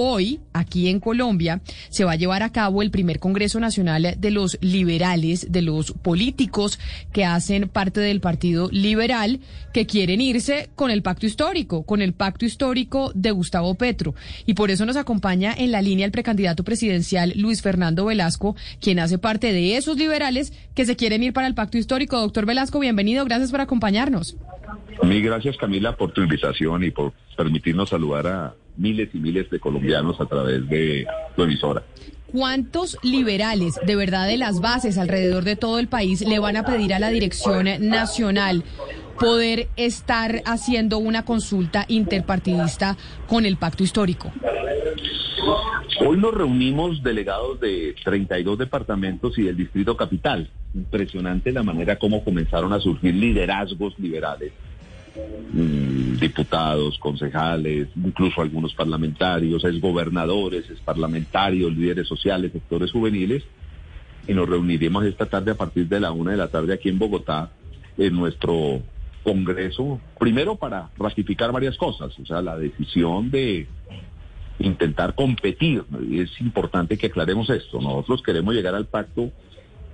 Hoy, aquí en Colombia, se va a llevar a cabo el primer Congreso Nacional de los Liberales, de los políticos que hacen parte del Partido Liberal, que quieren irse con el pacto histórico, con el pacto histórico de Gustavo Petro. Y por eso nos acompaña en la línea el precandidato presidencial Luis Fernando Velasco, quien hace parte de esos liberales que se quieren ir para el pacto histórico. Doctor Velasco, bienvenido, gracias por acompañarnos. Mil gracias Camila por tu invitación y por permitirnos saludar a miles y miles de colombianos a través de tu emisora. ¿Cuántos liberales de verdad de las bases alrededor de todo el país le van a pedir a la dirección nacional poder estar haciendo una consulta interpartidista con el pacto histórico? Hoy nos reunimos delegados de 32 departamentos y del Distrito Capital. Impresionante la manera como comenzaron a surgir liderazgos liberales diputados, concejales, incluso algunos parlamentarios, es gobernadores, es parlamentarios, líderes sociales, sectores juveniles, y nos reuniremos esta tarde a partir de la una de la tarde aquí en Bogotá en nuestro Congreso, primero para ratificar varias cosas, o sea, la decisión de intentar competir. Es importante que aclaremos esto. Nosotros queremos llegar al pacto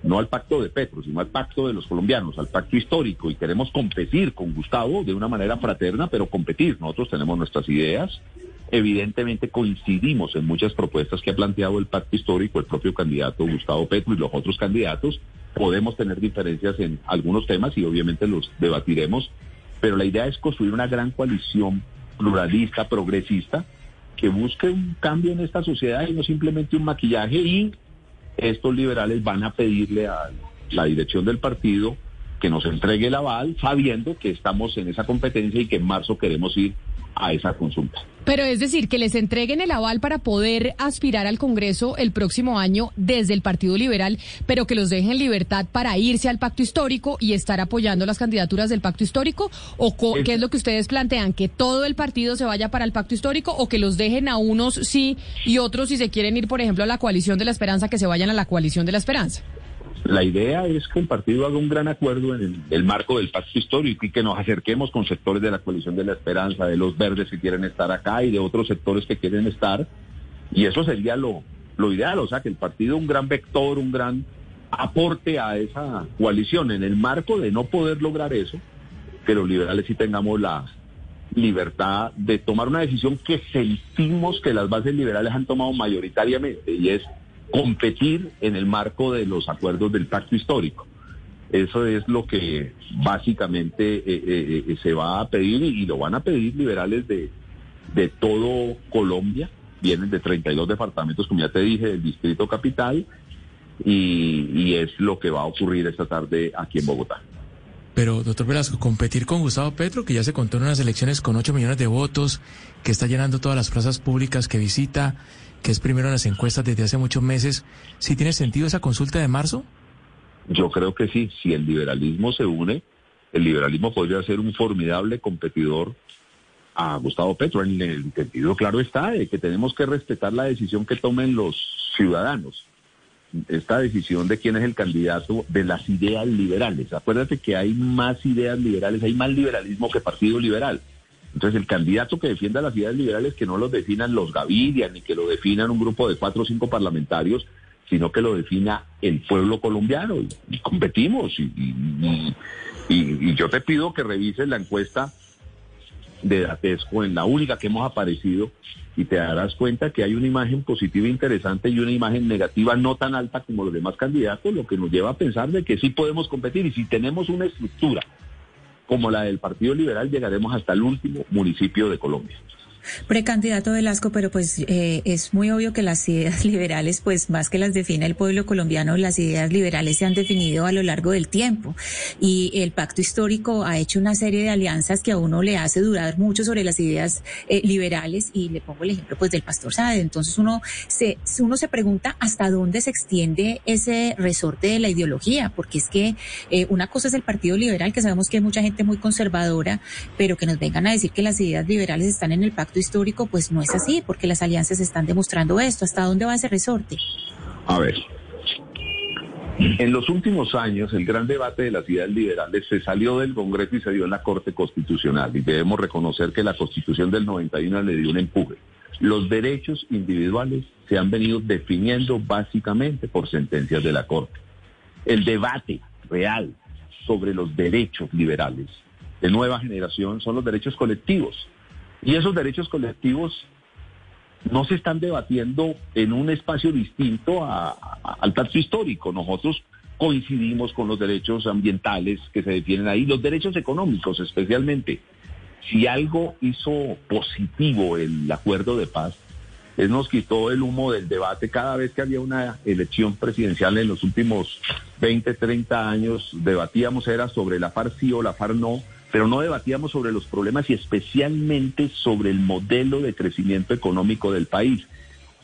no al pacto de Petro, sino al pacto de los colombianos, al pacto histórico, y queremos competir con Gustavo de una manera fraterna, pero competir. Nosotros tenemos nuestras ideas, evidentemente coincidimos en muchas propuestas que ha planteado el pacto histórico, el propio candidato Gustavo Petro y los otros candidatos. Podemos tener diferencias en algunos temas y obviamente los debatiremos, pero la idea es construir una gran coalición pluralista, progresista, que busque un cambio en esta sociedad y no simplemente un maquillaje y estos liberales van a pedirle a la dirección del partido que nos entregue el aval, sabiendo que estamos en esa competencia y que en marzo queremos ir a esa consulta. Pero es decir, que les entreguen el aval para poder aspirar al Congreso el próximo año desde el Partido Liberal, pero que los dejen libertad para irse al pacto histórico y estar apoyando las candidaturas del pacto histórico? ¿O qué es lo que ustedes plantean? ¿Que todo el partido se vaya para el pacto histórico o que los dejen a unos sí y otros si se quieren ir, por ejemplo, a la coalición de la esperanza, que se vayan a la coalición de la esperanza? La idea es que el partido haga un gran acuerdo en el, marco del pacto histórico y que nos acerquemos con sectores de la coalición de la esperanza, de los verdes que quieren estar acá y de otros sectores que quieren estar. Y eso sería lo, lo ideal, o sea, que el partido un gran vector, un gran aporte a esa coalición. En el marco de no poder lograr eso, que los liberales sí tengamos la libertad de tomar una decisión que sentimos que las bases liberales han tomado mayoritariamente y es competir en el marco de los acuerdos del pacto histórico. Eso es lo que básicamente eh, eh, eh, se va a pedir y, lo van a pedir liberales de, de todo Colombia. Vienen de 32 departamentos, como ya te dije, del Distrito Capital. Y, y es lo que va a ocurrir esta tarde aquí en Bogotá. Pero, doctor Velasco, competir con Gustavo Petro, que ya se contó en unas elecciones con 8 millones de votos, que está llenando todas las plazas públicas que visita, que es primero en las encuestas desde hace muchos meses, ¿sí tiene sentido esa consulta de marzo? Yo creo que sí. Si el liberalismo se une, el liberalismo podría ser un formidable competidor a Gustavo Petro. En el sentido claro está de que tenemos que respetar la decisión que tomen los ciudadanos. Esta decisión de quién es el candidato de las ideas liberales. Acuérdate que hay más ideas liberales, hay más liberalismo que partido liberal. Entonces, el candidato que defienda las ideas liberales, que no los definan los Gaviria, ni que lo definan un grupo de cuatro o cinco parlamentarios, sino que lo defina el pueblo colombiano. Y, competimos. Y, yo te pido que revises la encuesta de Datesco, en la única que hemos aparecido, y te darás cuenta que hay una imagen positiva interesante y una imagen negativa no tan alta como los demás candidatos, lo que nos lleva a pensar de que sí podemos competir. Y si tenemos una estructura como la del Partido Liberal, llegaremos hasta el último municipio de Colombia. Precandidato Velasco, pero pues eh, es muy obvio que las ideas liberales, pues más que las define el pueblo colombiano, las ideas liberales se han definido a lo largo del tiempo. Y el pacto histórico ha hecho una serie de alianzas que a uno le hace dudar mucho sobre las ideas eh, liberales. Y le pongo el ejemplo pues del Pastor Sade. Entonces uno se, uno se pregunta hasta dónde se extiende ese resorte de la ideología, porque es que eh, una cosa es el Partido Liberal, que sabemos que hay mucha gente muy conservadora, pero que nos vengan a decir que las ideas liberales están en el pacto histórico, pues no es así, porque las alianzas están demostrando esto. ¿Hasta dónde va ese resorte? A ver. En los últimos años, el gran debate de las ideas liberales se salió del Congreso y se dio en la Corte Constitucional. Y debemos reconocer que la Constitución del 91 le dio un empuje. Los derechos individuales se han venido definiendo básicamente por sentencias de la Corte. El debate real sobre los derechos liberales de nueva generación son los derechos colectivos. Y esos derechos colectivos no se están debatiendo en un espacio distinto al pacto histórico. Nosotros coincidimos con los derechos ambientales que se defienden ahí, los derechos económicos especialmente. Si algo hizo positivo el acuerdo de paz, es nos quitó el humo del debate cada vez que había una elección presidencial en los últimos 20, 30 años, debatíamos era sobre la FARC sí o la FARC no, pero no debatíamos sobre los problemas y especialmente sobre el modelo de crecimiento económico del país.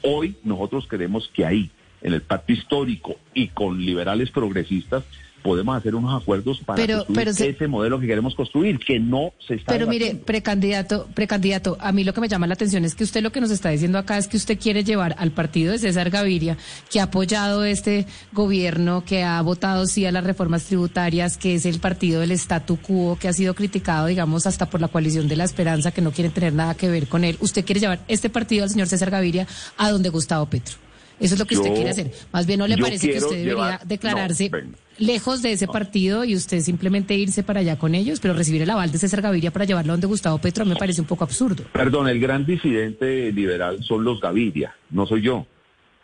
Hoy nosotros creemos que ahí, en el pacto histórico y con liberales progresistas, podemos hacer unos acuerdos para construir ese modelo que queremos construir, que no se está. Pero mire, precandidato, precandidato, a mí lo que me llama la atención es que usted lo que nos está diciendo acá es que usted quiere llevar al partido de César Gaviria, que ha apoyado este gobierno, que ha votado sí a las reformas tributarias, que es el partido del statu quo, que ha sido criticado, digamos, hasta por la coalición de la esperanza, que no quiere tener nada que ver con él. Usted quiere llevar este partido al señor César Gaviria a donde Gustavo Petro. Eso es lo que usted quiere hacer. Más bien, ¿no le parece que usted debería declararse lejos de ese partido y usted simplemente irse para allá con ellos, pero recibir el aval de César Gaviria para llevarlo donde Gustavo Petro me parece un poco absurdo? Perdón, el gran disidente liberal son los Gaviria, no soy yo.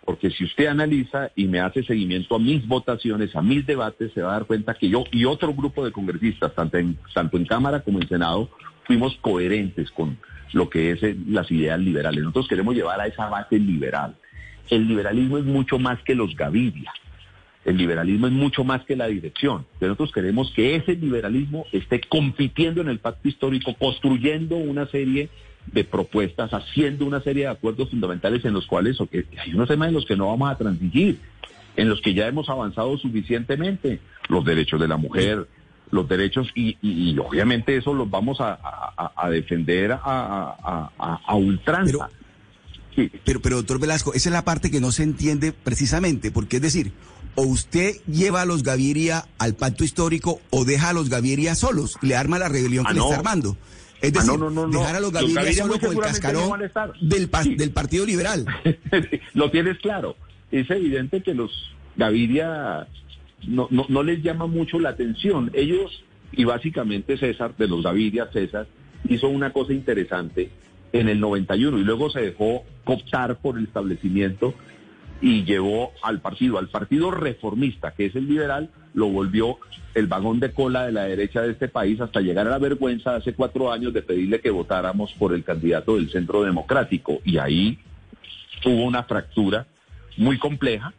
Porque si usted analiza y me hace seguimiento a mis votaciones, a mis debates, se va a dar cuenta que yo y otro grupo de congresistas, tanto en, tanto en Cámara como en Senado, fuimos coherentes con lo que es eh, las ideas liberales. Nosotros queremos llevar a esa base liberal el liberalismo es mucho más que los Gaviria. El liberalismo es mucho más que la dirección. Nosotros queremos que ese liberalismo esté compitiendo en el pacto histórico, construyendo una serie de propuestas, haciendo una serie de acuerdos fundamentales en los cuales hay unos temas en los que no vamos a transigir, en los que ya hemos avanzado suficientemente. Los derechos de la mujer, los derechos, y, obviamente eso los vamos a, defender a, ultranza. Pero doctor Velasco, esa es la parte que no se entiende precisamente, porque es decir, o usted lleva a los Gaviria al pacto histórico o deja a los Gaviria solos y le arma la rebelión que ah, le está armando. Es ah, decir, dejar a los Gaviria, solos con el cascarón del, del Partido Liberal. Lo tienes claro. Es evidente que los Gaviria no, no, no les llama mucho la atención. Ellos, y básicamente César, de los Gaviria, César, hizo una cosa interesante en el 91 y luego se dejó cooptar por el establecimiento y llevó al partido, al partido reformista, que es el liberal, lo volvió el vagón de cola de la derecha de este país hasta llegar a la vergüenza hace cuatro años de pedirle que votáramos por el candidato del centro democrático. Y ahí hubo una fractura muy compleja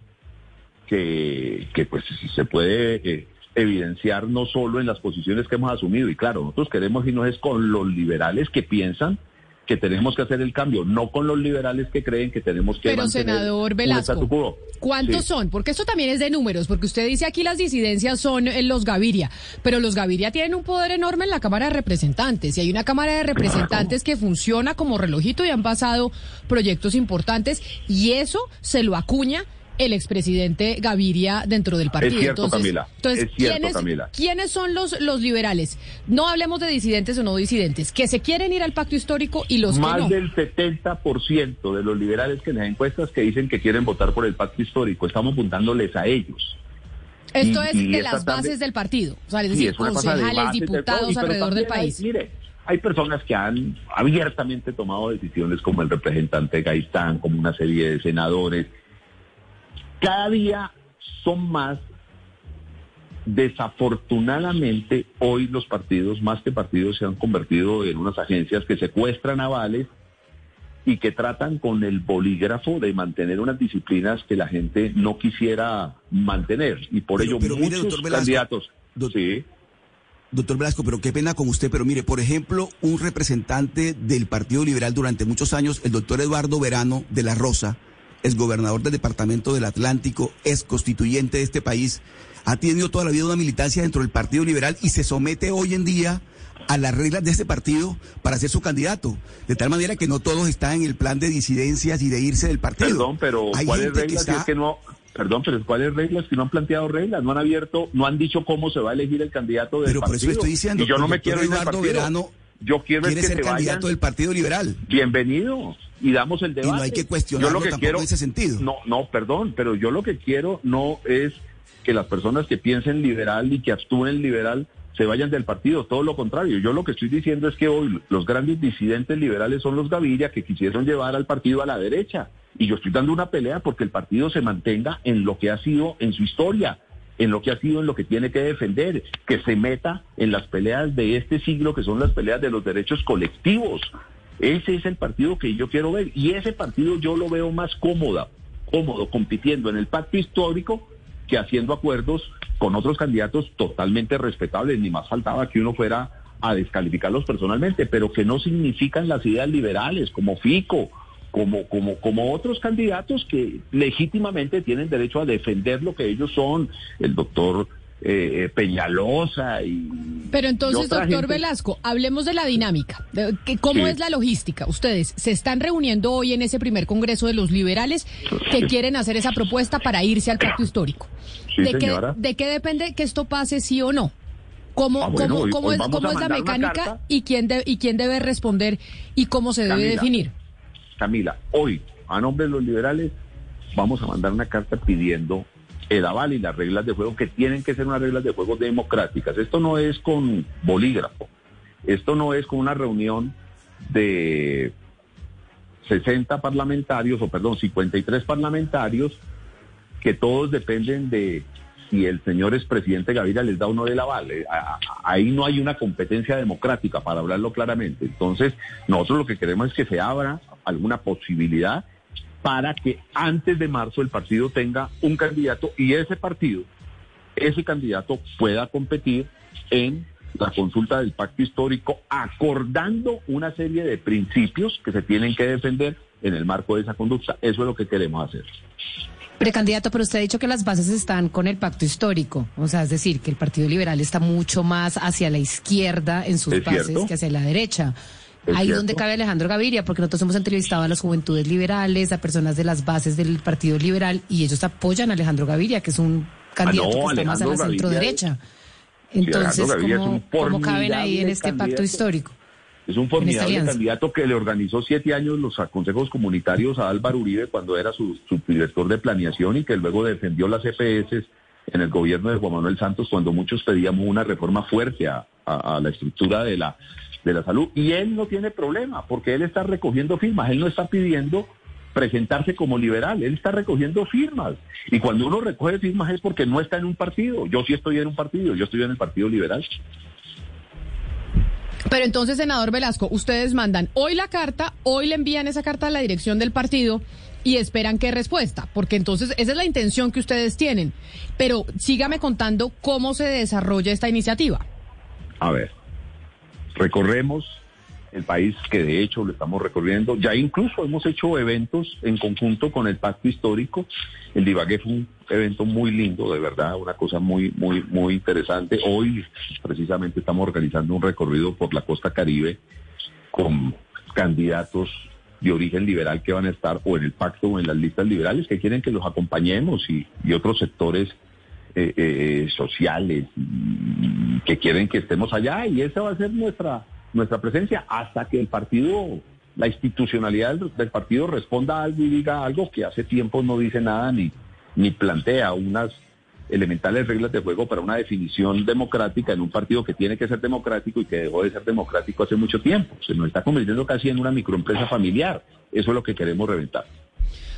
que, que pues se puede eh, evidenciar no solo en las posiciones que hemos asumido. Y claro, nosotros queremos irnos es con los liberales que piensan que tenemos que hacer el cambio, no con los liberales que creen que tenemos que Pero senador Velasco, ¿cuántos son? Porque esto también es de números, porque usted dice aquí las disidencias son en los Gaviria, pero los Gaviria tienen un poder enorme en la Cámara de Representantes y hay una Cámara de Representantes que funciona como relojito y han pasado proyectos importantes y eso se lo acuña el expresidente Gaviria dentro del partido. Es cierto, entonces, Camila. Entonces, ¿quiénes, Camila. ¿quiénes son los, los liberales? No hablemos de disidentes o no disidentes, que se quieren ir al pacto histórico y los Más que no. del 70% de los liberales que en las encuestas que dicen que quieren votar por el pacto histórico, estamos apuntándoles a ellos. Esto es de las bases del partido, o sea, es decir, concejales, diputados alrededor del país. mire, hay personas que han abiertamente tomado decisiones como el representante Gaitán, como una serie de senadores, cada día son más. Desafortunadamente, hoy los partidos, más que partidos, se han convertido en unas agencias que secuestran avales y que tratan con el bolígrafo de mantener unas disciplinas que la gente no quisiera mantener. Y por ello muchos candidatos... Doctor Velasco, pero qué pena con usted, pero mire, por ejemplo, un representante del Partido Liberal durante muchos años, el doctor Eduardo Verano de la Rosa, es gobernador del Departamento del Atlántico, es constituyente de este país, ha tenido toda la vida una militancia dentro del Partido Liberal y se somete hoy en día a las reglas de este partido para ser su candidato. De tal manera que no todos están en el plan de disidencias y de irse del partido. Perdón, pero ¿cuáles reglas que, es que no... Perdón, pero ¿cuáles reglas que no han planteado reglas? No han abierto, no han dicho cómo se va a elegir el candidato del pero partido. Pero por eso estoy diciendo, y yo no me quiero ir Eduardo Verano Yo quiero quiere que ser se candidato vayan. del Partido Liberal. Bienvenido y damos el debate. no hay que Yo cuestionarlo lo que tampoco quiero en ese sentido. No, no, perdón, pero yo lo que quiero no es que las personas que piensen liberal y que actúen liberal se vayan del partido, todo lo contrario. Yo lo que estoy diciendo es que hoy los grandes disidentes liberales son los Gaviria que quisieron llevar al partido a la derecha. Y yo estoy dando una pelea porque el partido se mantenga en lo que ha sido en su historia, en lo que ha sido en lo que tiene que defender, que se meta en las peleas de este siglo, que son las peleas de los derechos colectivos. Ese es el partido que yo quiero ver. Y ese partido yo lo veo más cómoda, cómodo, compitiendo en el pacto histórico que haciendo acuerdos con otros candidatos totalmente respetables. Ni más faltaba que uno fuera a descalificarlos personalmente, pero que no significan las ideas liberales, como Fico, como, como, como otros candidatos que legítimamente tienen derecho a defender lo que ellos son, el doctor eh, Peñalosa y... Pero entonces, y doctor gente. Velasco, hablemos de la dinámica. de que- ¿Cómo Sí. es la logística? Ustedes se están reuniendo hoy en ese primer congreso de los liberales que quieren hacer esa propuesta para irse al pacto histórico. Sí, ¿De, qué. ¿De qué depende que esto pase sí o no? ¿Cómo, Ah, bueno, cómo- hoy- cómo hoy es, cómo es la mecánica y quién, de- y quién debe responder y cómo se debe Camila. definir? Camila, hoy, a nombre de los liberales, vamos a mandar una carta pidiendo el aval y las reglas de juego, que tienen que ser unas reglas de juego democráticas. Esto no es con bolígrafo, esto no es con una reunión de 60 parlamentarios, o perdón, 53 parlamentarios, que todos dependen de si el señor expresidente Gaviria les da o no el aval. Eh, Ahí no hay una competencia democrática, para hablarlo claramente. Entonces, nosotros lo que queremos es que se abra alguna posibilidad para que antes de marzo el partido tenga un candidato y ese partido, ese candidato pueda competir en la consulta del pacto histórico, acordando una serie de principios que se tienen que defender en el marco de esa conducta. Eso es lo que queremos hacer. Precandidato, pero usted ha dicho que las bases están con el pacto histórico, o sea, es decir, que el Partido Liberal está mucho más hacia la izquierda en sus Es bases cierto. que hacia la derecha. Ahí cierto. donde cabe Alejandro Gaviria, porque nosotros hemos entrevistado a las juventudes liberales, a personas de las bases del Partido Liberal, y ellos apoyan a Alejandro Gaviria, que es un candidato Ah, no, que está más a la centro derecha. Entonces, ¿cómo, cómo caben ahí en este pacto candidato. histórico? Es un formidable candidato que le organizó siete años los consejos comunitarios a Álvaro Uribe cuando era su subdirector de planeación y que luego defendió las EPS en el gobierno de Juan Manuel Santos cuando muchos pedíamos una reforma fuerte a, a- a la estructura de la, de la salud. Y él no tiene problema porque él está recogiendo firmas, él no está pidiendo presentarse como liberal, él está recogiendo firmas. Y cuando uno recoge firmas es porque no está en un partido. Yo sí estoy en un partido, yo estoy en el Partido Liberal. Pero entonces, senador Velasco, ustedes mandan hoy la carta, hoy le envían esa carta a la dirección del partido y esperan qué respuesta, porque entonces esa es la intención que ustedes tienen. Pero sígame contando cómo se desarrolla esta iniciativa. A ver, recorremos el país que de hecho lo estamos recorriendo. Ya incluso hemos hecho eventos en conjunto con el Pacto Histórico. El Divagué fue un evento muy lindo, de verdad, una cosa muy, muy, muy interesante. Hoy precisamente estamos organizando un recorrido por la costa caribe con candidatos de origen liberal que van a estar o en el pacto o en las listas liberales que quieren que los acompañemos y, y otros sectores eh, eh, sociales que quieren que estemos allá y esa va a ser nuestra nuestra presencia hasta que el partido, la institucionalidad del, partido responda algo y diga algo que hace tiempo no dice nada ni, ni plantea unas elementales reglas de juego para una definición democrática en un partido que tiene que ser democrático y que dejó de ser democrático hace mucho tiempo. Se nos está convirtiendo casi en una microempresa familiar. Eso es lo que queremos reventar.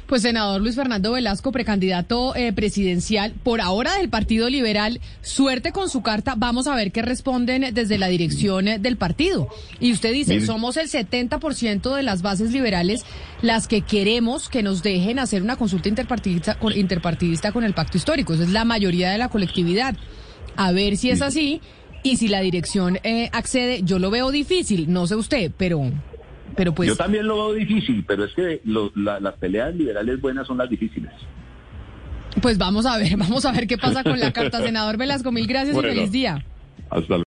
Pues senador Luis Fernando Velasco, precandidato eh, presidencial, por ahora del Partido Liberal, suerte con su carta, vamos a ver qué responden desde la dirección eh, del partido. Y usted dice, Mire. somos el 70% de las bases liberales las que queremos que nos dejen hacer una consulta interpartidista con, interpartidista con el pacto histórico, esa es la mayoría de la colectividad. A ver si es así y si la dirección eh, accede, yo lo veo difícil, no sé usted, pero... Pero pues Yo también lo veo difícil, pero es que lo- la- las peleas liberales buenas son las difíciles. Pues vamos a ver, vamos a ver qué pasa con la carta, senador Velasco. Mil gracias Bueno. y feliz día. Hasta